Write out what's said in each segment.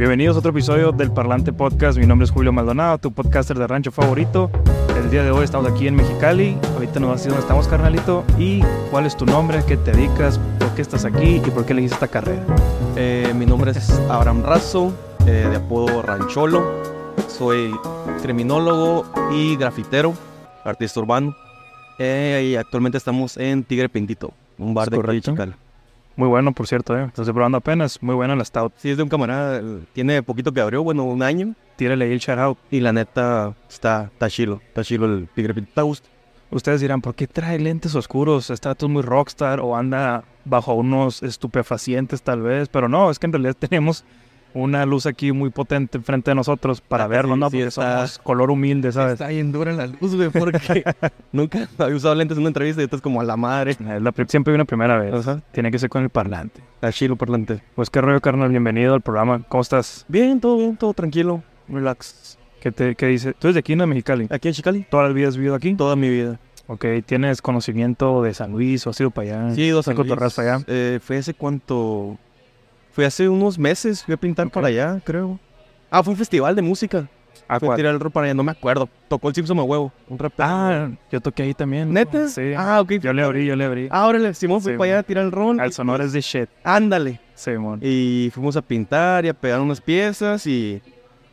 Bienvenidos a otro episodio del Parlante Podcast. Mi nombre es Julio Maldonado, tu podcaster de rancho favorito. El día de hoy estamos aquí en Mexicali. Ahorita nos vas a decir dónde estamos, carnalito. Y cuál es tu nombre, qué te dedicas, por qué estás aquí y por qué elegiste esta carrera. Eh, mi nombre es Abraham Razo, eh, de apodo Rancholo. Soy criminólogo y grafitero, artista urbano. Eh, y actualmente estamos en Tigre Pintito, un bar de. Chicala. Muy bueno, por cierto, ¿eh? Estoy probando apenas. Muy bueno la Stout. Sí, es de un camarada, tiene poquito que abrió, bueno, un año. Tírale ahí el shout out. Y la neta, está, está chilo, está chilo el Tigre. Está gusto. Ustedes dirán, ¿por qué trae lentes oscuros? ¿Está todo muy rockstar o anda bajo unos estupefacientes tal vez? Pero no, es que en realidad tenemos una luz aquí muy potente enfrente de nosotros para Ah, verlo, ¿no? sí, Porque está- somos color humilde, ¿sabes? Está bien dura la luz, güey, porque nunca había usado lentes en una entrevista y esto es como a la madre. Es la pri- siempre hay una primera vez. Tiene que ser con el parlante. Está chilo parlante. Pues qué rollo, carnal. Bienvenido al programa. ¿Cómo estás? Bien, todo bien, todo tranquilo, relax. ¿Qué, te, qué dice? ¿Tú eres de aquí, de Mexicali? Aquí en Chicali, ¿Toda la vida has vivido aquí? toda mi vida. Ok, ¿tienes conocimiento de San Luis o has ido para allá? Sí, dos ¿Qué cotorreas para allá? Eh, fue hace cuánto. Fue hace unos meses. Fui a pintar Ok. para allá, creo. Ah, fue un festival de música. ¿A Fui a tirar el rol para allá, no me acuerdo. Tocó el Simpson a huevo. Un rapero. Ah, yo toqué ahí también. ¿neta? Sí. Ah, ok. Yo le abrí, yo le abrí. Ah, órale, Simón fui Sí, para allá a tirar el rol. Al sonor pues, es de shit. Ándale. Simón. Y fuimos a pintar y a pegar unas piezas y.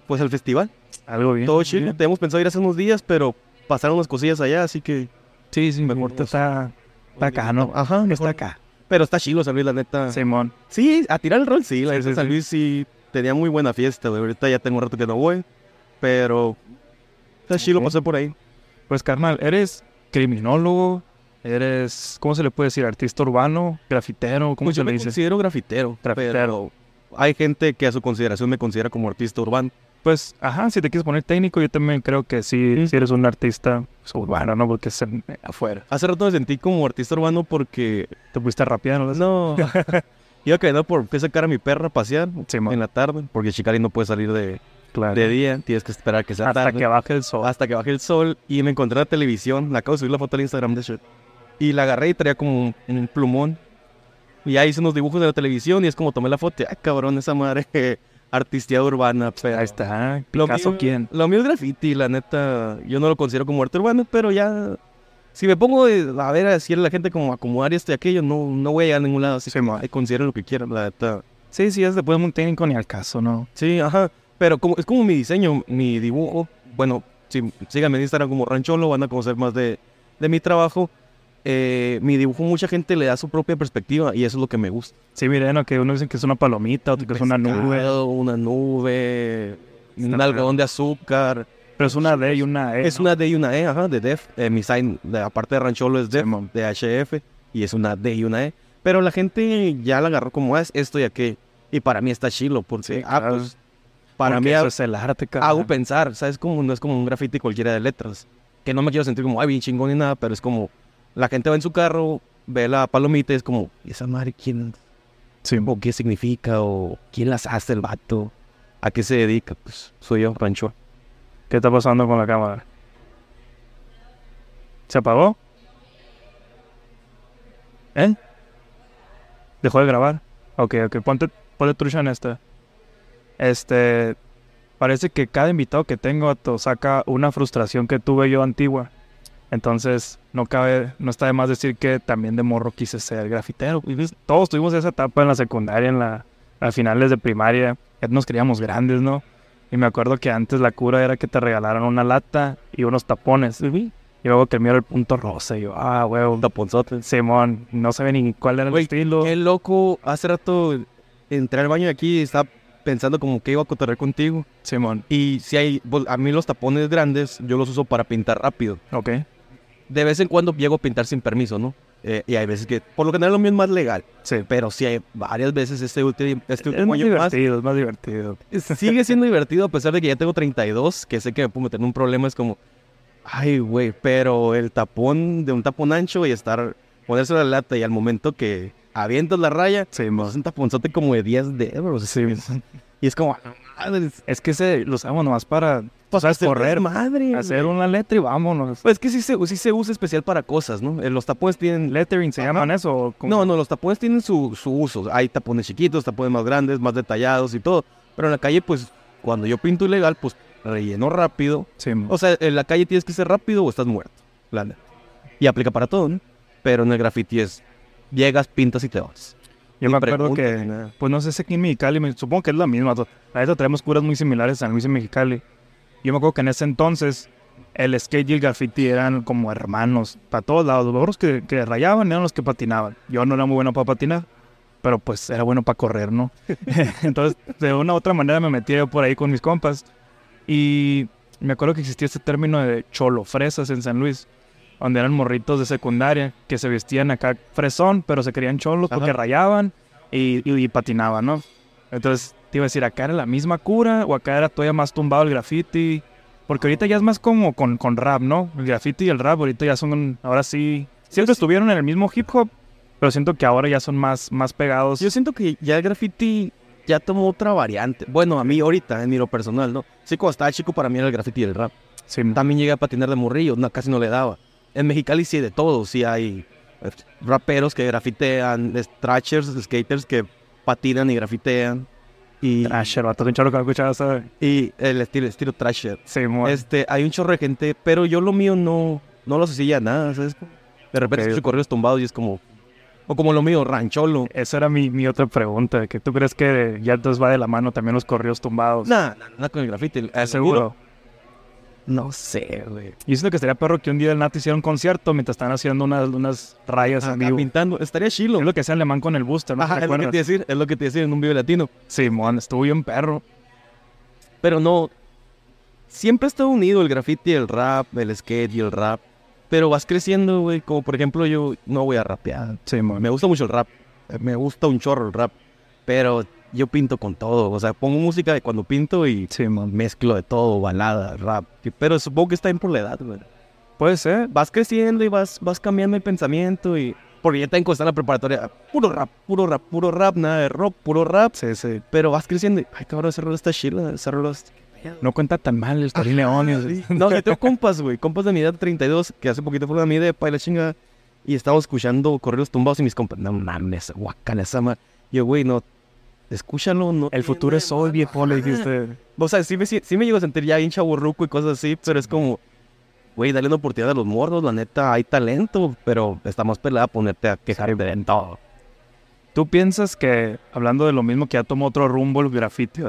Pues al festival. Algo bien. Todo chido. Teníamos pensado ir hace unos días, pero pasaron unas cosillas allá, así que. Sí, sí, Mejor nos- está, está acá, ¿no? Ajá, Está mejor. acá. Pero está chido San Luis, la neta. Simón. Sí, a tirar el rol, sí. La Sí, neta, sí, San. Luis sí tenía muy buena fiesta, güey. Ahorita ya tengo un rato que no voy. Pero está chido pasar por ahí. Pues, carnal, eres criminólogo, eres, ¿cómo se le puede decir? Artista urbano, grafitero, ¿cómo Pues se yo le me dice? considero grafitero. Grafitero. Pero hay gente que a su consideración me considera como artista urbano. Pues, ajá, si te quieres poner técnico, yo también creo que sí, sí eres un artista pues, urbano, ¿no? Porque es en- afuera. Hace rato me sentí como artista urbano porque... Te pusiste rápido, ¿no? No... Iba caminando por qué sacar a mi perra a pasear Simón, en la tarde. Porque Chicali no puede salir de, claro. de día. Tienes que esperar que sea Hasta tarde. que baje el sol. hasta que baje el sol y me encontré en la televisión. Le acabo de subir la foto al Instagram de shit. Y la agarré y traía como un, un plumón. Y ahí hice unos dibujos de la televisión y es como tomé la foto. Ay, cabrón, esa madre. Artistía urbana. Pero Ahí está. Lo ¿Picasso mío- quién? Lo mío es graffiti, la neta. Yo no lo considero como arte urbano, pero ya. Si me pongo eh, a ver a decirle a la gente como acomodar esto y aquello, no, no voy a llegar a ningún lado. Así que Simón. ay, consideren lo que quieran, la neta. Sí, sí, es después muy técnico ni al caso, ¿no? Sí, ajá. Pero como, es como mi diseño, mi dibujo. Bueno, si síganme en Instagram como Rancholo, van a conocer más de, de mi trabajo. Eh, mi dibujo, mucha gente le da su propia perspectiva y eso es lo que me gusta. Sí, miren, que uno dice que es una palomita, otro que es una nube. Una nube, un Está algodón de azúcar. Pero es una D y una E. Es ¿no? una D y una E, ajá, de Def. Eh, mi sign, de, aparte de Rancholo, es Def, Simón. de HF, y es una D y una E. Pero la gente ya la agarró como "Ah, es esto y aquello. Y para mí está chilo, porque, Sí, ah, claro. pues, para Porque mí eso es el arte, hago pensar, ¿sabes? Como no es como un graffiti cualquiera de letras. Que no me quiero sentir como, ay, bien chingón ni nada, pero es como, la gente va en su carro, ve la palomita y es como, ¿y esa madre quién? Sí. ¿O qué significa? ¿O quién las hace el vato? ¿A qué se dedica? Pues soy yo, Rancho. ¿Qué está pasando con la cámara? ¿Se apagó? ¿Eh? ¿Dejó de grabar? Ok, ok, ponte, ponte trucha en esta. Este, parece que cada invitado que tengo vato, saca una frustración que tuve yo antigua. Entonces, no cabe, no está de más decir que también de morro quise ser grafitero. Pues, Todos tuvimos esa etapa en la secundaria, en la, a finales de primaria. Ya nos creíamos grandes, ¿no? Y me acuerdo que antes la cura era que te regalaran una lata y unos tapones. Y luego que el mío era el punto rosa. Y yo, ah, huevo. Taponzote. Simón, no sabía ni cuál era el estilo. Qué loco, hace rato entré al baño de aquí y estaba pensando como que iba a cotorrear contigo. Simón, Y si hay, pues, a mí los tapones grandes, yo los uso para pintar rápido. ok. De vez en cuando llego a pintar sin permiso, ¿no? Eh, y hay veces que, por lo general lo mío es más legal. Sí. Pero sí hay varias veces este último, este Es último más año más. divertido, es más divertido. Sigue siendo divertido a pesar de que ya tengo 32, que sé que me puedo meter en un problema. Es como, ay, güey, pero el tapón de un tapón ancho y estar, ponerse la lata y al momento que avientas la raya, pues, Simón. es un taponzote como de 10 dedos. Sí. Y es como, "Ah, madres, Es que ese lo usamos nomás para pues, ¿sabes? hacer correr, madre. hacer una letra y vámonos. Pues es que sí se, sí se usa especial para cosas, ¿no? Eh, Los tapones tienen... Lettering, ¿se Ajá. llaman eso? o? No, no, los tapones tienen su, su uso. Hay tapones chiquitos, tapones más grandes, más detallados y todo. Pero en la calle, pues, cuando yo pinto ilegal, pues relleno rápido. Sí. O sea, en la calle tienes que ser rápido o estás muerto. La neta. Y aplica para todo, ¿no? Pero en el graffiti es llegas, pintas y te vas. Yo me acuerdo que, pues no sé si aquí en Mexicali, me- supongo que es la misma. La neta traemos curas muy similares a San Luis y Mexicali. Yo me acuerdo que en ese entonces el skate y el graffiti eran como hermanos para todos lados. Los burros que, que rayaban eran los que patinaban. Yo no era muy bueno para patinar, pero pues era bueno para correr, ¿no? entonces, de una u otra manera me metía yo por ahí con mis compas. Y me acuerdo que existía este término de cholo fresas en San Luis, donde eran morritos de secundaria que se vestían acá fresón, pero se querían cholos porque Ajá. rayaban y, y- y patinaban, ¿no? Entonces, te iba a decir, acá era la misma cura o acá era todavía más tumbado el graffiti. Porque ahorita ya es más como con, con rap, ¿no? El graffiti y el rap ahorita ya son, ahora sí, siempre estuvieron en el mismo hip hop, pero siento que ahora ya son más, más pegados. Yo siento que ya el graffiti ya tomó otra variante. Bueno, a mí ahorita, en mi lo personal, ¿no? Sí, cuando estaba chico, para mí era el graffiti y el rap. Sí, También llegué a patinar de morrillo, no, casi no le daba. En Mexicali sí de todo, sí hay eh, raperos que grafitean, trashers, skaters que patinan y grafitean. Y, Trasher, vato, un chorro que no escuchaba, ¿sabes? y el estilo, estilo trasher. Sí, Este, hay un chorro de gente, pero yo lo mío no, no lo asocié a nada, ¿sabes? De repente Ok. escucho corridos tumbados y es como... O como lo mío, rancholo. Esa era mi, mi otra pregunta, que tú crees que ya entonces va de la mano también los corridos tumbados. Nada, nada con el grafiti. eh, seguro. No sé, güey. Y siento que estaría perro que un día el Nati hiciera un concierto mientras están haciendo unas, unas rayas en vivo. pintando. Estaría chilo. Es lo que hacía Alemán con el booster, ¿no? Ajá, ¿Te es lo que te decir, es lo que te iba a decir en un video latino. Sí, mon, estuvo bien perro. Pero no. Siempre ha estado unido el graffiti, el rap, el skate y el rap. Pero vas creciendo, güey. Como por ejemplo, yo no voy a rapear. Sí, mon. Me gusta mucho el rap. Me gusta un chorro el rap. Pero yo pinto con todo. O sea, pongo música de cuando pinto y Sí, mezclo de todo, balada, rap. Pero supongo que está bien por la edad, güey. Puede ser. Vas creciendo y vas, vas cambiando el pensamiento y... Porque ya te en la preparatoria. Puro rap, puro rap, puro rap, nada de rock, puro rap. Sí, sí. Pero vas creciendo y... Ay, cabrón, ese rol está chila, ese rol está... No cuenta tan mal el Torín León. Sí. No, yo tengo compas, güey. Compas de mi edad 32 que hace poquito fueron a mi depa y la chinga. Y estábamos escuchando correos tumbados y mis compas, no mames, guacala esa ma-". Yo, güey, no, escúchalo, no. El futuro es hoy, viejo, le dijiste. O sea, sí me, sí, sí me llego a sentir ya bien chaburruco y cosas así, pero es como, güey, dale una oportunidad a los morros, la neta, hay talento, pero está más pelada ponerte a quejar de todo. ¿Tú piensas que, hablando de lo mismo que ya tomó otro rumbo el graffiti,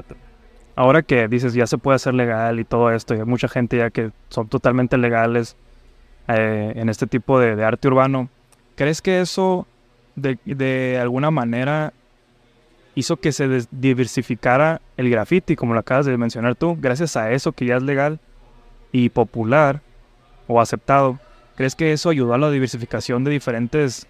ahora que dices ya se puede hacer legal y todo esto, y hay mucha gente ya que son totalmente legales eh, en este tipo de, de arte urbano, ¿crees que eso de, de alguna manera hizo que se diversificara el graffiti, como lo acabas de mencionar tú, gracias a eso que ya es legal y popular o aceptado? ¿Crees que eso ayudó a la diversificación de diferentes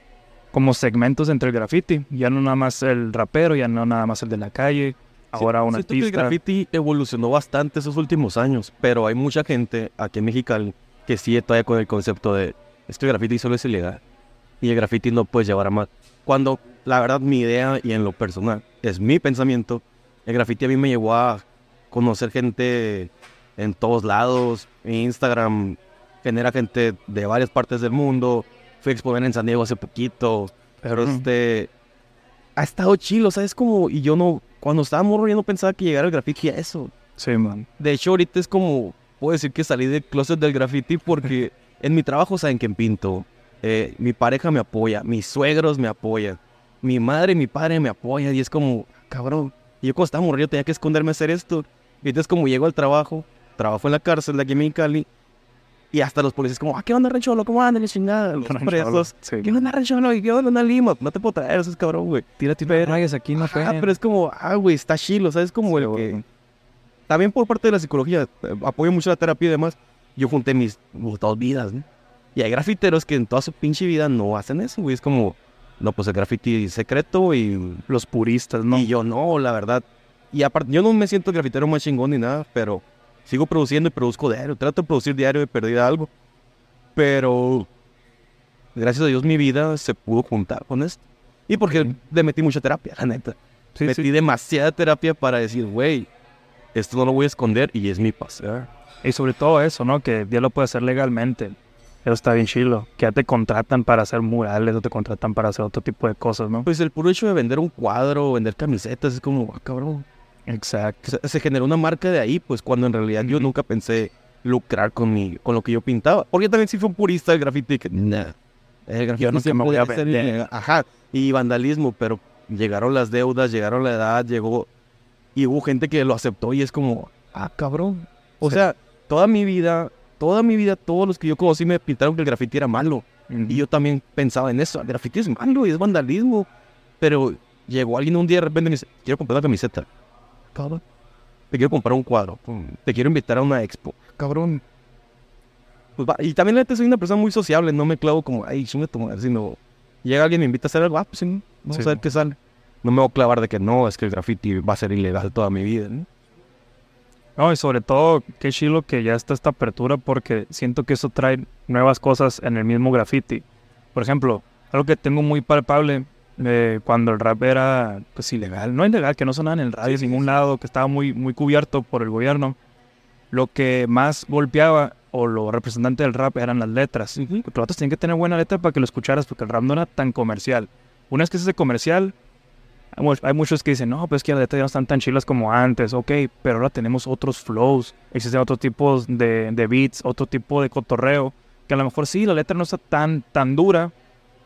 como segmentos entre el graffiti? Ya no nada más el rapero, ya no nada más el de la calle, ahora un Siento que el artista. graffiti evolucionó bastante esos últimos años, pero hay mucha gente aquí en Mexicali que sigue todavía con el concepto de es que el graffiti solo es ilegal y el graffiti no puedes llevar a más. Cuando la verdad mi idea y en lo personal es mi pensamiento, el graffiti a mí me llevó a conocer gente en todos lados, Instagram genera gente de varias partes del mundo, fui a exponer en San Diego hace poquito, pero este ha estado chilo, ¿sabes? Como, y yo no, cuando estaba morro yo no pensaba que llegara el graffiti a eso. Sí, man. De hecho, ahorita es como, puedo decir que salí del closet del graffiti porque en mi trabajo saben que pinto. Eh, mi pareja me apoya, mis suegros me apoyan, mi madre y mi padre me apoyan y es como, cabrón. Y yo cuando estaba morrido tenía que esconderme a hacer esto. Y entonces como llego al trabajo, trabajo en la cárcel de aquí en Mexicali y hasta los policías como, ah, ¿qué onda, Rancholo? ¿Cómo andan? La chingada. Los Rancholo, presos. sí. ¿Qué onda, Rancholo? ¿Y qué onda, lima? No te puedo traer, eso es cabrón, güey. Tírate Pero- rayas aquí, no Ah, pero es como, ah, güey, está chilo, ¿sabes? Como el que... También por parte de la psicología, eh, apoyo mucho la terapia y demás. Yo junté mis dos vidas, ¿no? Y hay grafiteros que en toda su pinche vida no hacen eso, güey. Es como, no, pues el graffiti secreto y, Los puristas, ¿no? y yo no, la verdad. Y aparte, yo no me siento grafitero más chingón ni nada, pero sigo produciendo y produzco diario. Trato de producir diario de perdida algo. Pero, gracias a Dios, mi vida se pudo juntar con esto. Y porque Ok. le metí mucha terapia, la neta Sí, metí sí. demasiada terapia para decir, güey, esto no lo voy a esconder y es mi pasar. Y sobre todo eso, ¿no? Que ya lo puede hacer legalmente. Eso está bien chilo. Que ya te contratan para hacer murales o te contratan para hacer otro tipo de cosas, ¿no? Pues el puro hecho de vender un cuadro o vender camisetas es como, ah, cabrón. Exacto. Se, se generó una marca de ahí, pues cuando en realidad yo nunca pensé lucrar con, mi, con lo que yo pintaba. Porque también sí fui un purista del graffiti que, nah, el graffiti Yo nunca siempre me voy a vender. Ajá, y vandalismo, pero llegaron las deudas, llegaron la edad, llegó... Y hubo gente que lo aceptó y es como, ah, cabrón. O Sí. sea, toda mi vida, toda mi vida, todos los que yo conocí me pintaron que el graffiti era malo. Y yo también pensaba en eso, el graffiti es malo y es vandalismo. Pero llegó alguien un día de repente y me dice, quiero comprar una camiseta. Cabrón. Te quiero comprar un cuadro. Te quiero invitar a una expo. Cabrón. Pues va. Y también la neta soy una persona muy sociable, no me clavo como, ay, chinga tu madre, sino llega alguien y me invita a hacer algo, ah, pues sí, vamos Sí, a ver qué sale. No me voy a clavar de que no, es que el graffiti va a ser ilegal toda mi vida. ¿no? No, y sobre todo, qué chilo que ya está esta apertura porque siento que eso trae nuevas cosas en el mismo graffiti. Por ejemplo, algo que tengo muy palpable eh, cuando el rap era pues ilegal, no ilegal, que no sonaba en el radio en ningún lado, que estaba muy, muy cubierto por el gobierno, lo que más golpeaba o lo representante del rap eran las letras. Porque los vatos tenían que tener buena letra para que lo escucharas porque el rap no era tan comercial. Una vez que se hace comercial, hay mu- hay muchos que dicen, no, pues que las letras ya no están tan chilas como antes, ok, pero ahora tenemos otros flows, existen otros tipos de, de beats, otro tipo de cotorreo, que a lo mejor sí, la letra no está tan, tan dura,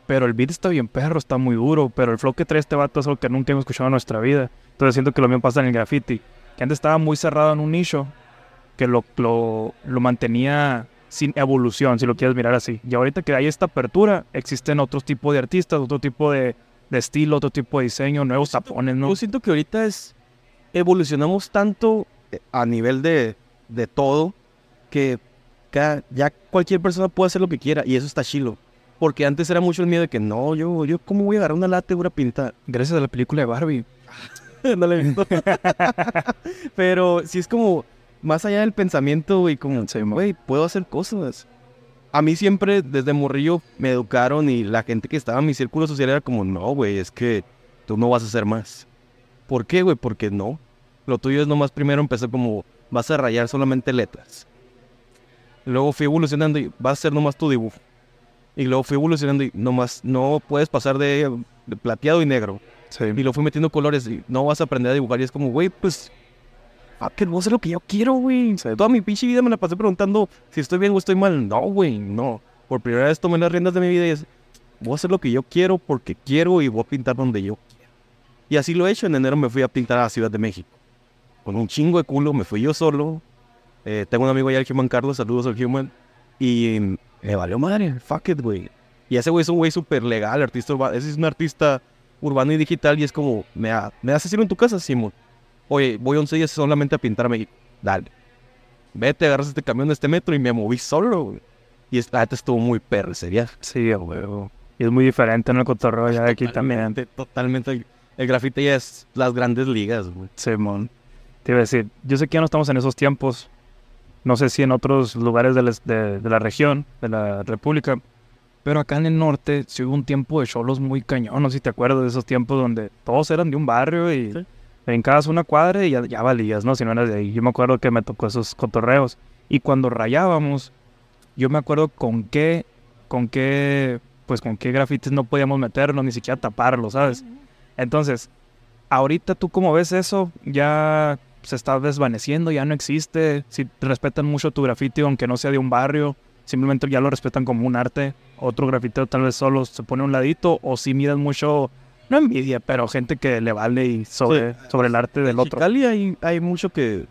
pero el beat está bien perro, está muy duro, pero el flow que trae este vato es algo que nunca hemos escuchado en nuestra vida. Entonces siento que lo mismo pasa en el graffiti, que antes estaba muy cerrado en un nicho, que lo, lo, lo mantenía sin evolución, si lo quieres mirar así. Y ahorita que hay esta apertura, existen otros tipos de artistas, otro tipo de, de estilo, otro tipo de diseño, nuevos tapones, ¿no? Yo siento que ahorita es. Evolucionamos tanto eh, a nivel de, de todo que ca- ya cualquier persona puede hacer lo que quiera y eso está chilo. Porque antes era mucho el miedo de que no, yo, yo, ¿cómo voy a agarrar una lata y voy a pintar? Gracias a la película de Barbie. no la he visto. Pero sí es como más allá del pensamiento y como, güey, puedo hacer cosas. A mí siempre, desde morrillo, me educaron y la gente que estaba en mi círculo social era como, no, güey, es que tú no vas a hacer más. ¿Por qué, güey? Porque no. Lo tuyo es nomás primero empezó como, vas a rayar solamente letras. Luego fui evolucionando y vas a hacer nomás tu dibujo. Y luego fui evolucionando y nomás no puedes pasar de, de plateado y negro. Sí. Y lo fui metiendo colores y no vas a aprender a dibujar. Y es como, güey, pues. Fuck it, voy a hacer lo que yo quiero, güey. Toda mi pinche vida me la pasé preguntando si estoy bien o estoy mal. No, güey, no. Por primera vez tomé las riendas de mi vida y es. Voy a hacer lo que yo quiero porque quiero y voy a pintar donde yo quiero. Y así lo he hecho. En enero me fui a pintar a la Ciudad de México. Con un chingo de culo, me fui yo solo. Eh, tengo un amigo allá, el Human Carlos. Saludos al Human. Y me valió madre. Fuck it, güey. Y ese güey es un güey súper legal, artista urbano. Ese es un artista urbano y digital y es como, ¿me, da- ¿me das hacerlo en tu casa, Simón? Oye, voy 11 días solamente a pintar a México. Dale. Vete, agarras este camión de este metro y me moví solo, güey. Y es- la neta estuvo muy perro ese viaje. Sí, huevo. Y es muy diferente en el cotorreo ya de aquí también. Totalmente. El, el grafite ya es las grandes ligas, güey. Simón. Te iba a decir, yo sé que ya no estamos en esos tiempos. No sé si en otros lugares de, les- de- de la región, de la república. Pero acá en el norte sí hubo un tiempo de cholos muy cañón. No sé si te acuerdas de esos tiempos donde todos eran de un barrio y Sí. Brincabas una cuadra y ya, ya valías, ¿no? Si no eras de ahí. Yo me acuerdo que me tocó esos cotorreos. Y cuando rayábamos, yo me acuerdo con qué, con qué, pues con qué grafitis no podíamos meternos, ni siquiera taparlos, ¿sabes? Entonces, ahorita tú como ves eso, ya se está desvaneciendo, ya no existe. Si respetan mucho tu grafiti, aunque no sea de un barrio, simplemente ya lo respetan como un arte. Otro grafitero tal vez solo se pone a un ladito, o si miran mucho, no envidia, pero gente que le vale y sobre, sobre el arte del En otro. Chicali hay, hay mucho que...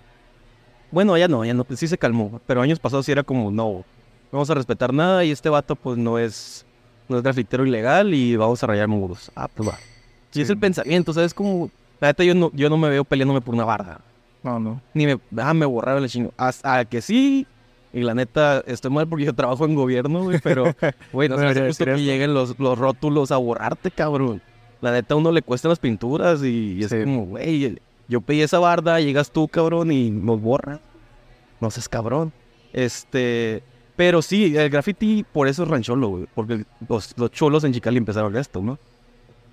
Bueno, ya no, ya no, sí se calmó. Pero años pasados sí era como, no, no vamos a respetar nada y este vato pues no es, no es grafitero ilegal y vamos a rayar muros. Ah, pues va. Y Sí. es el pensamiento, ¿sabes? Como, la neta yo no, yo no me veo peleándome por una barda. No, no. Ni me, ah, me borraron el chingo. Hasta que sí, y la neta estoy mal porque yo trabajo en gobierno, güey, pero, güey, no No se me hace debería justo que lleguen los, los rótulos a borrarte, cabrón. La neta a uno le cuestan las pinturas y, y es Sí. como, güey, yo pedí esa barda, llegas tú, cabrón, y nos borras. No seas cabrón. Este, pero sí, el graffiti por eso es rancholo, güey, porque los, los cholos en Chicali empezaron esto, ¿no?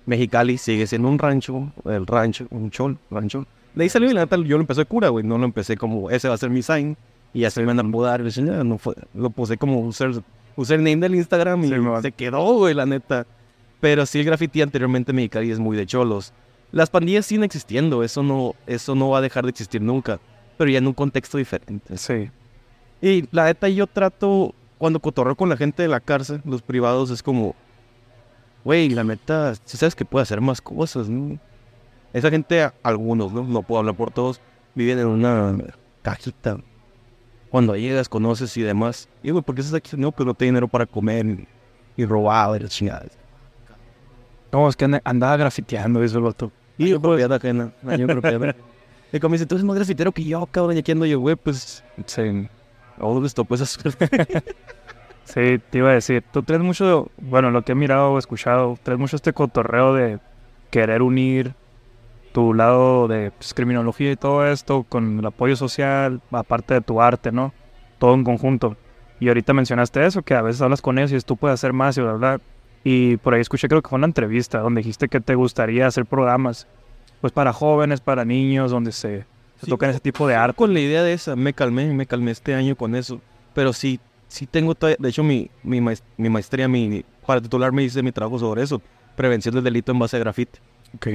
Mexicali sigue siendo un rancho, el rancho, un chol, rancho. De ahí salió y la neta yo lo empecé de cura, güey, no lo empecé como, ese va a ser mi sign, y así me van a no fue, lo puse como user, username del Instagram y Sí, se quedó, güey, la neta. Pero sí el graffiti anteriormente en Mexicali es muy de cholos. las pandillas siguen existiendo, eso no, eso no va a dejar de existir nunca, pero ya en un contexto diferente. Sí. Y la neta yo trato, cuando cotorreo con la gente de la cárcel, los privados, es como, güey, la neta, si sabes que puede hacer más cosas, ¿no? Esa gente, algunos, ¿no? No puedo hablar por todos, viven en una cajita. Cuando llegas, conoces y demás. Y, güey, ¿por qué estás aquí? No, pues no tengo dinero para comer y, y robar y las chingadas. No, es que anda- andaba grafiteando, dice el vato. Y yo propiedad ajena. Año propiedad. Y como dice, tú eres más grafitero que yo, cabrón. Y aquí ando yo, güey, pues... Sí. ¿Dónde les tocó esa? Sí, te iba a decir, tú traes mucho, bueno, lo que he mirado o escuchado, traes mucho este cotorreo de querer unir tu lado de pues, criminología y todo esto con el apoyo social, aparte de tu arte, ¿no? Todo en conjunto. Y ahorita mencionaste eso, que a veces hablas con ellos y tú puedes hacer más y bla, bla. Y por ahí escuché, creo que fue una entrevista donde dijiste que te gustaría hacer programas, pues para jóvenes, para niños, donde se, se Sí, tocan ese tipo de arte. Con la idea de esa, me calmé, me calmé este año con eso. Pero sí, sí tengo, de hecho, mi, mi, maes- mi maestría, mi, para titular me hice mi trabajo sobre eso. Prevención del delito en base a grafite. Ok.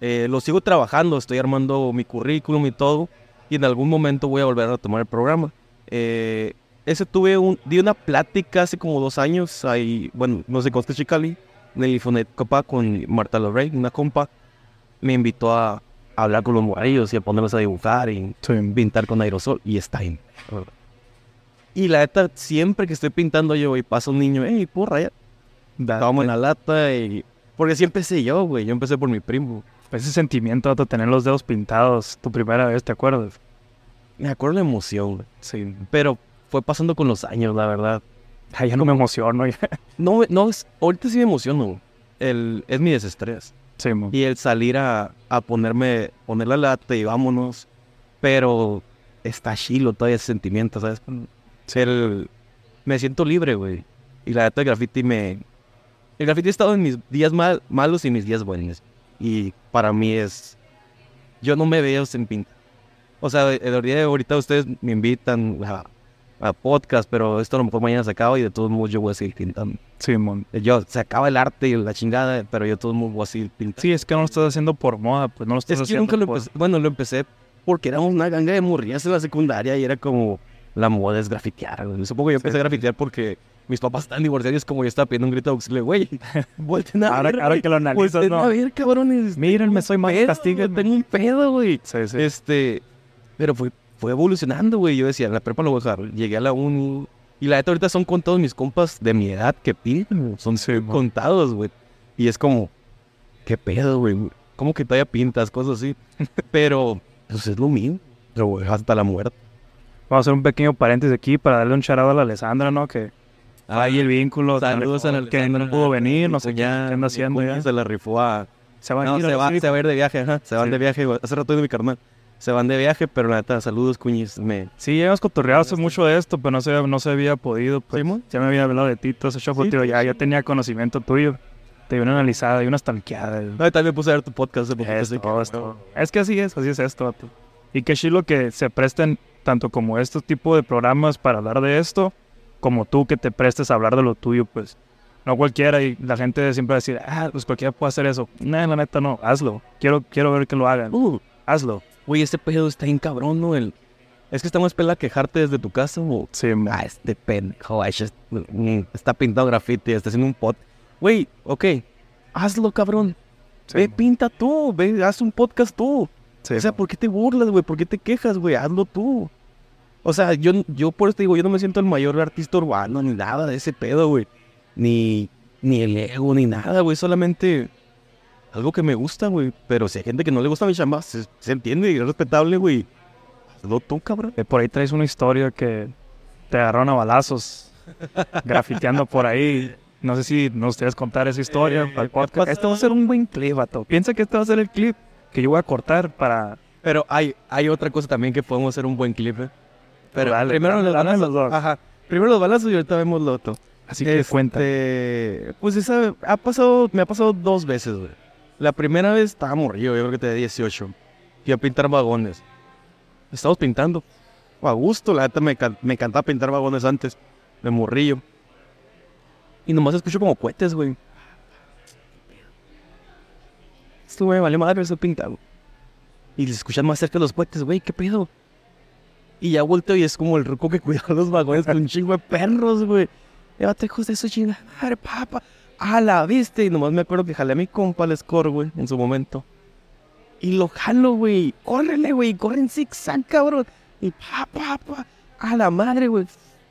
Eh, lo sigo trabajando, estoy armando mi currículum y todo. Y en algún momento voy a volver a tomar el programa. Eh, ese tuve un, di una plática hace como dos años, ahí, bueno, no sé, con Chicali, en el Infonet Copa con Marta Lorey, una compa. Me invitó a, hablar con los morrillos y a ponerlos a dibujar y Sí. pintar con aerosol y está ahí. Y la neta, siempre que estoy pintando yo y pasa un niño, hey, ¿puedo rayar? Estábamos en la lata y... Porque así empecé yo, güey. Yo empecé por mi primo. Ese sentimiento de tener los dedos pintados tu primera vez, ¿te acuerdas? Me acuerdo la emoción, güey. Sí. Pero fue pasando con los años, la verdad. Ay, ya no me emociono. ya. No, no, es- ahorita sí me emociono. El, es mi desestrés. Sí, mo. Y el salir a, a ponerme, poner la lata y vámonos. Pero está chilo todavía ese sentimiento, ¿sabes? El- me siento libre, güey. Y la neta, el graffiti me... El graffiti ha estado en mis días mal- malos y mis días buenos. Y para mí es... Yo no me veo sin pintar. O sea, el día de ahorita ustedes me invitan a, podcast, pero esto a lo mejor mañana se acaba y de todos modos yo voy a seguir pintando. Sí, mon. Yo, se acaba el arte y la chingada, pero yo de todos modos voy a seguir pintando. Sí, es que no lo estás haciendo por moda, pues no lo estás Es que haciendo nunca lo por- empecé. Bueno, lo empecé porque éramos una ganga de morrillas en la secundaria y era como la moda es grafitear. güey. Supongo que yo empecé a grafitear porque mis papás estaban divorciados como yo estaba pidiendo un grito de auxilio, güey. Vuelten a Ahora, ver, ahora que lo analizas, Volteen a ¿no? ver, cabrones. Mírenme, soy pedo, castíguenme. Tengo un pedo, güey. Sí, sí. Este, pero fue, fue evolucionando, güey. Yo decía, en la prepa lo voy a dejar. Llegué a la uni. Y la neta, ahorita son contados mis compas de mi edad que pintan. Son Sí, contados, güey. Y es como, ¿qué pedo, güey? ¿Cómo que todavía pintas? Cosas así. pero, pues es lo mío. Pero, güey, hasta la muerte. Vamos a hacer un pequeño paréntesis aquí para darle un charado a la Alessandra, ¿no? Que ahí el vínculo. Saludos a la Que no pudo venir, no sé qué anda haciendo ya. Se la rifó a... Se va a No, ir, se ahora va, se va a ir de viaje, ajá. Se van Sí. de viaje. Hace rato de mi carnal. Se van de viaje, pero la neta, saludos, cuñis. Me... Sí, ya hemos cotorreado hace mucho de esto, pero no se, no se había podido. Pues, ya me había hablado de ti, todo ese show, Sí, tío, ya, sí. ya tenía conocimiento tuyo. Te dio una analizada y una stalkeada. No, y también puse a ver tu podcast. poquito, Es que, todo, es que así es, así es esto, vato. Y qué chilo que se presten tanto como este tipo de programas para hablar de esto, como tú que te prestes a hablar de lo tuyo, pues. No cualquiera, y la gente siempre va a decir, ah, pues cualquiera puede hacer eso. No, la neta no, hazlo. Quiero, quiero ver que lo hagan. Uh, Hazlo. Güey, este pedo está bien cabrón, ¿no? El... Es que está más pela quejarte desde tu casa o... Sí. Ah, este pendejo, mm, está pintando graffiti, está haciendo un pot. Güey, ok, hazlo, cabrón. Sí, ve, pinta tú, ve, haz un podcast tú. Sí, o sea. ¿por qué te burlas, güey? ¿Por qué te quejas, güey? Hazlo tú. O sea, yo, yo por eso te digo, yo no me siento el mayor artista urbano ni nada de ese pedo, güey. Ni, ni el ego, ni nada, güey. Solamente algo que me gusta, güey. Pero si hay gente que no le gusta mi chamba, se, se entiende y es respetable, güey. Hazlo tú, cabrón. Eh, por ahí traes una historia que te agarraron a balazos grafiteando por ahí. No sé si nos quieres contar esa historia Eh, para el ¿qué podcast. Este va a ser un buen clip, vato. Piensa que este va a ser el clip que yo voy a cortar para... Pero hay, hay otra cosa también que podemos hacer un buen clip, ¿eh? Pero Dale, primero dale, los balazos. los dos. Ajá. Primero los balazos y ahorita vemos lo otro. Así que cuenta. Este, Pues esa ha pasado, me ha pasado dos veces, güey. La primera vez estaba morrido, yo creo que tenía 18. Fui a pintar vagones. Estamos pintando. A gusto, la neta me, can- me encantaba pintar vagones antes. De morrillo. Y nomás escucho como cohetes, güey. esto me vale madre, eso pintado. Y se escuchan más cerca los puentes, güey, ¿qué pedo? Y ya vuelto y es como el ruco que cuida los vagones con un chingo de perros, güey. Llévate hijos de su chingada madre, papá. A la viste. Y nomás me acuerdo que jalé a mi compa al score, güey, en su momento. Y lo jalo, güey. Córrele, güey. Corre en zigzag, cabrón. Y pa, pa, pa. A la madre, güey.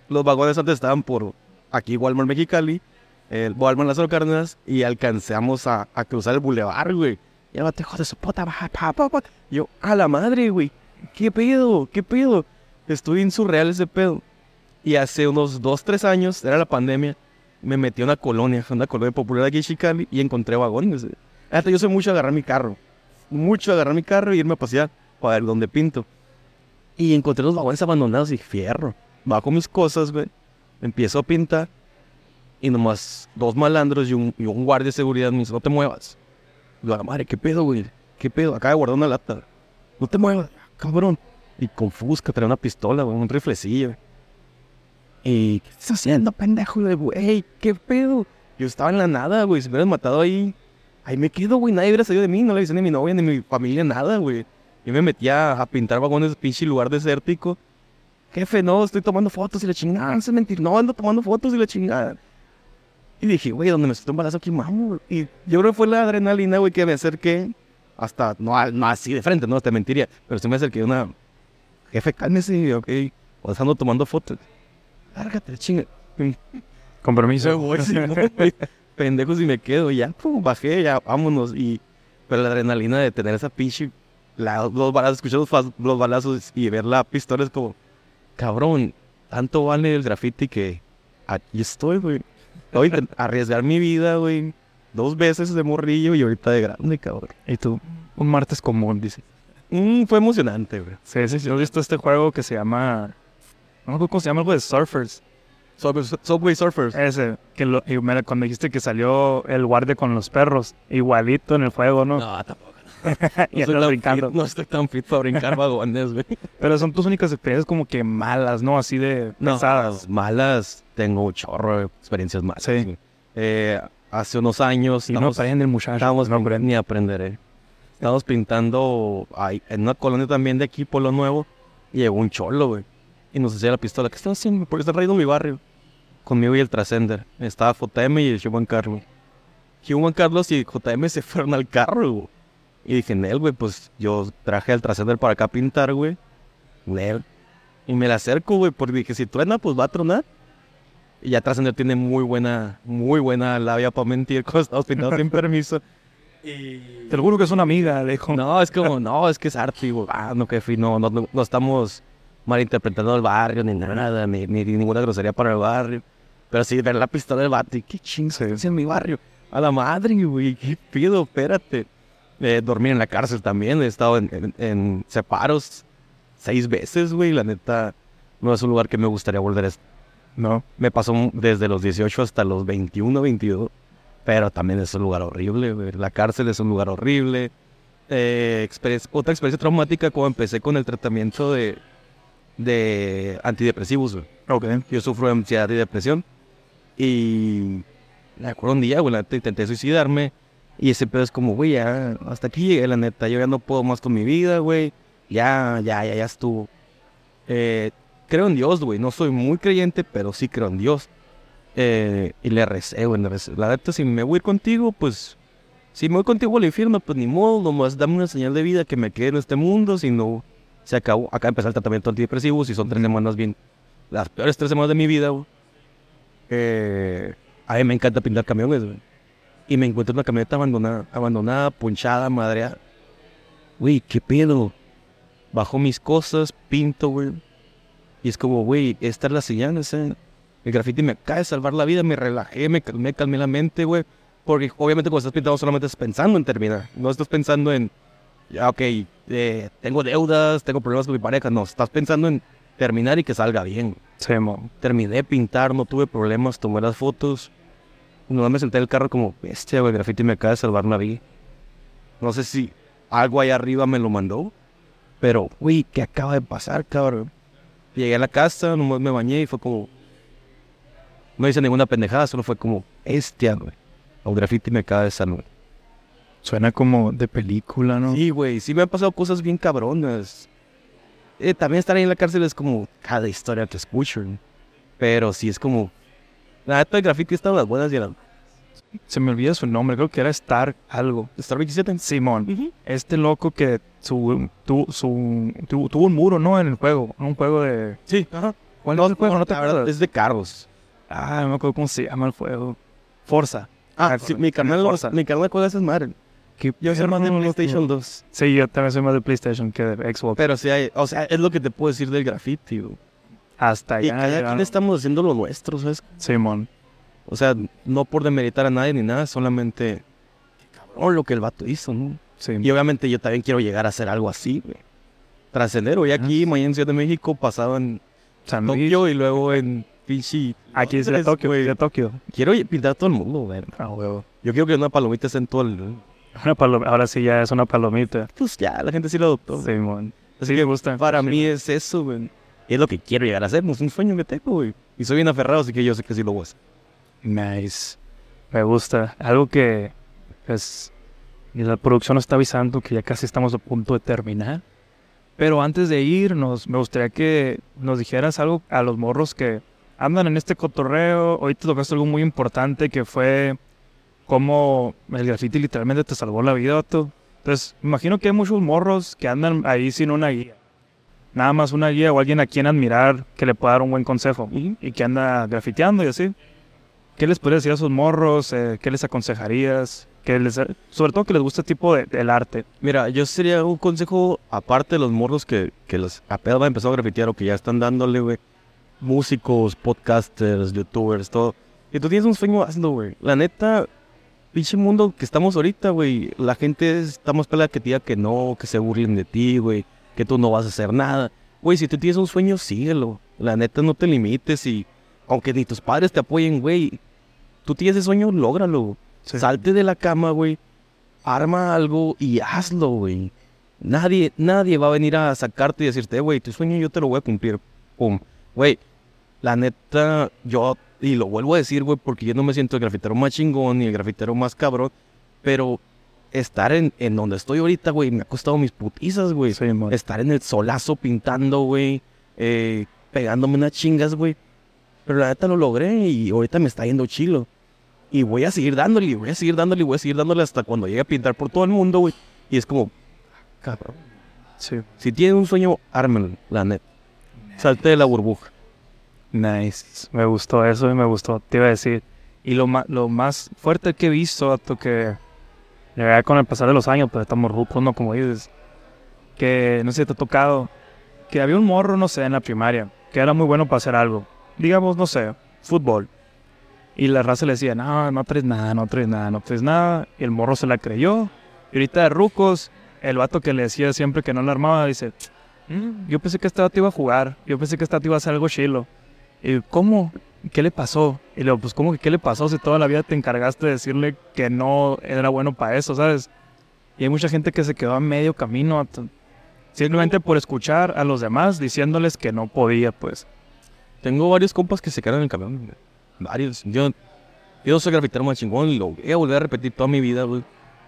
Los vagones antes estaban por aquí, Walmart Mexicali, el Walmart Lázaro Cárdenas, y alcanzamos a, a cruzar el bulevar, güey. Llévate, hijo de su puta, pa, pa, pa, pa. Yo, a la madre, güey. ¿Qué pedo? ¿Qué pedo? Estoy en surreal ese pedo. Y hace unos dos, tres años, era la pandemia, me metí a una colonia, una colonia popular aquí en Chicali, y encontré vagones. güey. Hasta yo soy mucho agarrar mi carro. Mucho agarrar mi carro y irme a pasear para ver dónde pinto. Y encontré los vagones abandonados y fierro. Bajo mis cosas, güey. Empiezo a pintar. Y nomás dos malandros y un, y guardia de seguridad me dicen, no te muevas. Yo, a la madre, ¿qué pedo, güey? ¿Qué pedo? Acaba de guardar una lata. No te muevas, cabrón. Y con Fusca trae una pistola, güey, un riflecillo. Y, ¿qué estás haciendo, pendejo? ¿qué pedo? Yo estaba en la nada, güey. Si me hubieran matado ahí, ahí me quedo, güey. Nadie hubiera salido de mí. No le avisé ni mi novia ni mi familia nada, güey. Yo me metía a pintar vagones, pinche lugar desértico. Jefe, no, estoy tomando fotos y la chingada. No es mentir, no, ando tomando fotos y la chingada. Y dije, güey, donde me estoy un balazo aquí, mamo. Y yo creo que fue la adrenalina, güey, que me acerqué hasta, no, no así de frente, no, te mentiría. Pero sí me acerqué una, jefe, cálmese, ok. O ando tomando fotos. Lárgate, chinga. Con permiso. Me voy, sí, no, güey. Pendejos y me quedo. Ya, pum, bajé, ya, vámonos. Y, pero la adrenalina de tener esa pinche, la- los balazos, escuchar los, los balazos y ver la pistola es como, cabrón, tanto vale el graffiti que aquí estoy, güey. Voy a arriesgar mi vida, güey. Dos veces de morrillo y ahorita de grande, cabrón. Y tú, un martes común, dice. Mm, fue emocionante, güey. Sí, sí, sí. ¿Has visto este juego que se llama... No me acuerdo cómo se llama, algo de surfers. Subway, Surfers. Ese, que lo, y mira, cuando dijiste que salió el guardia con los perros, igualito en el juego, ¿no? No, tampoco. y No estoy, andas tan brincando. fit, no estoy tan fit para brincar vagones, güey. Pero son tus únicas experiencias como que malas, ¿no? Así de No, pesadas. malas, tengo un chorro de experiencias malas. Sí. Eh, hace unos años Y no estamos, aprende el muchacho. estábamos no ni aprenderé. Estábamos pintando ahí, en una colonia también de aquí, Pueblo Nuevo, y llegó un cholo, güey. Y nos decía la pistola, ¿qué están haciendo? Porque está trayendo mi barrio. Conmigo y el Trascender. Estaba JM y el Human Carlos. Human Carlos y JM se fueron al carro, güey. Y dije, Nel, güey, pues yo traje al Trascender para acá a pintar, güey. Nel. Y me la acerco, güey, porque dije, si truena, pues va a tronar. Y ya Trascender tiene muy buena, muy buena labia para mentir cuando estamos pintando sin permiso. Te lo juro que es una amiga, le dijo. No, es como, no, es que es arte, güey. Ah, no, que no, no, no, no estamos malinterpretando el barrio, ni nada, ni, ni, ni ninguna grosería para el barrio. Pero sí, ver la pistola del vato y qué chingos es en mi barrio. A la madre, güey, qué pido, espérate. Eh, dormir en la cárcel también, he estado en, en- en separos seis veces, güey, la neta, no es un lugar que me gustaría volver a estar. No. Me pasó desde los 18 hasta los 21, 22. Pero también es un lugar horrible, güey. La cárcel es un lugar horrible. Eh, experiencia- otra experiencia traumática cuando empecé con el tratamiento de, de antidepresivos, güey. Ok. Yo sufro de ansiedad y depresión. Y me acuerdo un día, güey, la neta, intenté suicidarme. Y ese pedo es como, güey, ya, hasta aquí llegué, la neta. Yo ya no puedo más con mi vida, güey. Ya, ya, ya, ya estuvo. Eh, creo en Dios, güey. No soy muy creyente, pero sí creo en Dios. Eh, y le recé, güey. le recé. La neta, si me voy a ir contigo, pues... Si me voy contigo al infierno, pues ni modo. Nomás dame una señal de vida que me quede en este mundo. Si no, se acabó. Acá empezó el tratamiento antidepresivo. Si son tres semanas bien... Las peores tres semanas de mi vida. Eh, a mí me encanta pintar camiones, güey. Y me encuentro una camioneta abandonada, abandonada, ponchada, madreada. Güey, ¿qué pedo? Bajo mis cosas, pinto, güey. Y es como, güey, esta es la ese. El graffiti me acaba de salvar la vida, me relajé, me calmé, calmé la mente, güey. Porque obviamente cuando estás pintando solamente estás pensando en terminar. No estás pensando en, ya, ok, eh, tengo deudas, tengo problemas con mi pareja. No, estás pensando en terminar y que salga bien. Sí. Terminé de pintar, no tuve problemas, tomé las fotos. No me senté en el carro como, bestia, güey, graffiti me acaba de salvar la vida. No sé si algo ahí arriba me lo mandó, pero, güey, ¿qué acaba de pasar, cabrón? Llegué a la casa, nomás me bañé y fue como... No hice ninguna pendejada, solo fue como, bestia, güey. El graffiti me acaba de salvar. Suena como de película, ¿no? Sí, güey, sí me han pasado cosas bien cabronas. Eh, también estar ahí en la cárcel es como cada historia que escucho. ¿no? Pero sí es como. La neta de graffiti estaba las buenas y las. Se me olvida su nombre, creo que era Star algo. Star 27. Simón. Este loco que su, tu- su- tu- tuvo un muro, ¿no? En el juego. Un juego de... Sí, ajá. ¿Cuál es el juego? ¿No te la verdad, acuerdas? es de carros. Ah, no me acuerdo cómo se llama el juego. Forza. Ah, Ah, sí, mi Forza. mi canal juega esas madres. Que Yo soy más de. PlayStation 2. Sí, yo también soy más de PlayStation que de Xbox. Pero sí hay, o sea, es lo que te puedo decir del graffiti, güey. Hasta Y allá. cada llegaron. quien estamos haciendo lo nuestro, ¿sabes? Simón. O sea, no por demeritar a nadie ni nada, solamente cabrón lo que el vato hizo, ¿no? Sí. Y obviamente yo también quiero llegar a hacer algo así, güey. Trascender, hoy aquí, mañana en Ciudad de México, pasado en San. Tokio y luego en pinche... Aquí es de Tokio, güey. de Tokio. Quiero pintar a todo el mundo, güey. Ah, huevo. Yo quiero que una palomita esté en todo el... Una Ahora sí ya es una palomita. Pues ya, la gente sí lo adoptó. Simón. Así Sí, que me gusta. Para Sí. mí es eso, güey. Es lo que quiero llegar a hacer, es un sueño que tengo, güey. Y soy bien aferrado, así que yo sé que sí lo voy a hacer. Nice. Me gusta. Algo que, pues, y la producción nos está avisando que ya casi estamos a punto de terminar. Pero antes de irnos, me gustaría que nos dijeras algo a los morros que andan en este cotorreo. Hoy te tocaste algo muy importante que fue cómo el graffiti literalmente te salvó la vida, vato. Entonces, me imagino que hay muchos morros que andan ahí sin una guía. Nada más una guía o alguien a quien admirar que le pueda dar un buen consejo. Y que anda grafiteando y así. ¿Qué les podrías decir a esos morros? Eh, ¿Qué les aconsejarías? ¿Qué les, sobre todo que les guste el tipo de, del arte. Mira, yo sería un consejo, aparte de los morros que, que los apenas van a empezar a grafitear o que ya están dándole, güey. Músicos, podcasters, youtubers, todo. Y tú tienes un sueño, hazlo, güey. La neta, pinche mundo que estamos ahorita, güey. La gente está más pelada que te diga que no, que se burlen de ti, güey. Que tú no vas a hacer nada. Güey, si tú tienes un sueño, síguelo. La neta, no te limites y... Aunque ni tus padres te apoyen, güey. Tú tienes ese sueño, lógralo. Salte de la cama, güey. Arma algo y hazlo, güey. Nadie, nadie va a venir a sacarte y decirte, "Eh, güey, tu sueño yo te lo voy a cumplir. Pum. Güey, la neta, yo, y lo vuelvo a decir, güey, porque yo no me siento el grafitero más chingón ni el grafitero más cabrón, pero estar en, en donde estoy ahorita, güey, me ha costado mis putizas, güey. Sí. Estar en el solazo pintando, güey, eh, pegándome unas chingas, güey. Pero la neta lo logré y ahorita me está yendo chilo. Y voy a seguir dándole, y voy a seguir dándole, y voy a seguir dándole hasta cuando llegue a pintar por todo el mundo, güey. Y es como, cabrón. Sí. Si tienes un sueño, ármelo, la neta. Salte de la burbuja. Nice. Me gustó eso y me gustó. Te iba a decir. Y lo, más fuerte que he visto, vato, que con el pasar de los años, pues estamos rucos, ¿no? Como dices. Que no sé te ha tocado. Que había un morro, no sé, en la primaria, que era muy bueno para hacer algo. Digamos, no sé, fútbol. Y la raza le decía, no, no traes nada, no traes nada, no traes nada. Y el morro se la creyó. Y ahorita de rucos, el vato que le decía siempre que no la armaba, dice, "Mm, yo pensé que este vato iba a jugar, yo pensé que este vato iba a hacer algo chilo. Y ¿cómo? ¿Qué le pasó? Y luego, pues, ¿cómo que qué le pasó si toda la vida te encargaste de decirle que no era bueno para eso, ¿sabes? Y hay mucha gente que se quedó a medio camino, simplemente por escuchar a los demás diciéndoles que no podía, pues. Tengo varios compas que se quedaron en el camión. Varios. Yo, yo soy grafitero más chingón y lo voy a volver a repetir toda mi vida, güey.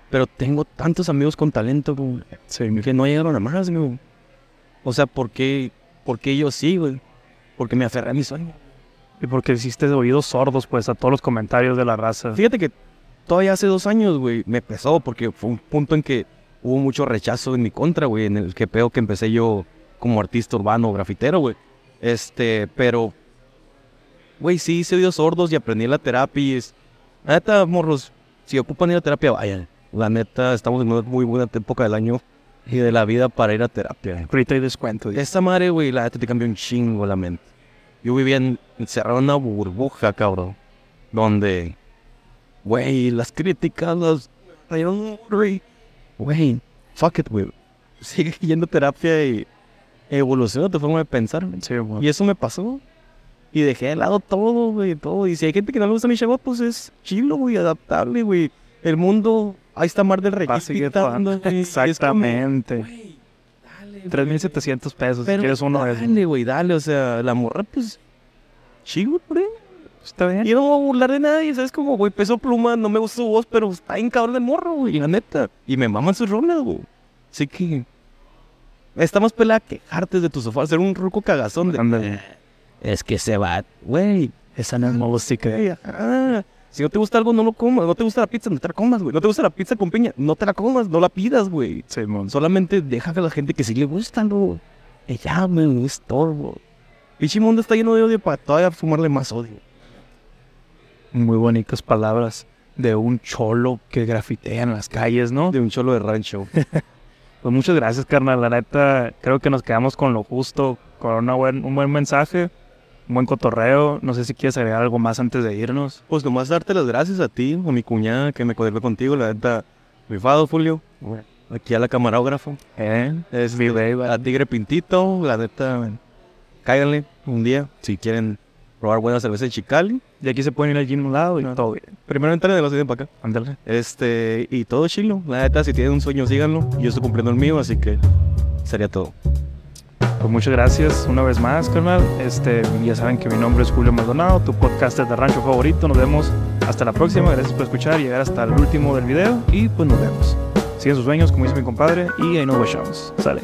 Pero tengo tantos amigos con talento, güey, que no llegaron a más, güey. O sea, ¿por qué, por qué yo sí, güey? Porque me aferré a mi sueño. Y porque hiciste oídos sordos, pues, a todos los comentarios de la raza. Fíjate que todavía hace dos años, güey, me pesó porque fue un punto en que hubo mucho rechazo en mi contra, güey, en el que peor que empecé yo como artista urbano, grafitero, güey. Este, pero, güey, sí hice oídos sordos y aprendí la terapia es, la neta, morros, si ocupan ir a terapia, vayan. La neta, estamos en una muy buena época del año y de la vida para ir a terapia. Ahorita hay descuento. Esta madre, güey, la neta te cambió un chingo la mente. Yo vivía en, encerrado en una burbuja, cabrón. Donde, güey, las críticas, las... Güey, fuck it, güey. Sigue yendo a terapia y evoluciona tu forma de pensar. Sí. Y eso me pasó. Y dejé de lado todo, güey, todo. Y si hay gente que no le gusta mi chavo, pues es chilo, güey, adaptable, güey. El mundo, ahí está Mar del Rey. Exactamente. 3.700 pesos. si Pero quieres uno de esos. dale, güey, dale. O sea, la morra, pues, chido, güey. Está bien. Yo no voy a burlar de nadie, ¿sabes? Como, güey, peso pluma, no me gusta su voz, pero está bien cabrón de morro, güey, la neta. Y me maman sus rolas, güey. Así que. Está más pelada quejarte de tu sofá, ser un ruco cagazón de. "Eh, Es que se va, güey. Esa no es música. ajá. Si no te gusta algo, no lo comas. No te gusta la pizza, no te la comas, güey. No te gusta la pizza con piña, no te la comas, no la pidas, güey. Simón. Solamente deja que la gente que sí le gusta. Y ya, me no estorbo. Mundo está lleno de odio para todavía fumarle más odio. Muy bonitas palabras de un cholo que grafitea en las calles, ¿no? De un cholo de rancho. Pues muchas gracias, carnal. La neta, creo que nos quedamos con lo justo, con una buen, un buen mensaje, un buen cotorreo. No sé si quieres agregar algo más antes de irnos. Pues nomás darte las gracias a ti, a mi cuñada que me conectó contigo, la neta, rifado, Julio. Aquí a la camarógrafo. ¿Eh? Es Mi baby. a Tigre Pintito, la neta, cáiganle un día si quieren probar buena cerveza de Chicali. Y aquí se pueden ir al gym a un lado y Ah. todo bien. Primero entren de ciudad para acá. Ándale. Este, y todo chilo. La neta, si tienen un sueño, síganlo. Yo estoy cumpliendo el mío, así que sería todo. Pues muchas gracias una vez más, carnal. Este, ya saben que mi nombre es Julio Maldonado, tu podcaster de rancho favorito. Nos vemos hasta la próxima. Gracias por escuchar y llegar hasta el último del video. Y pues nos vemos. Siguen sus sueños, como dice mi compadre, y ahí nos vemos. Sale.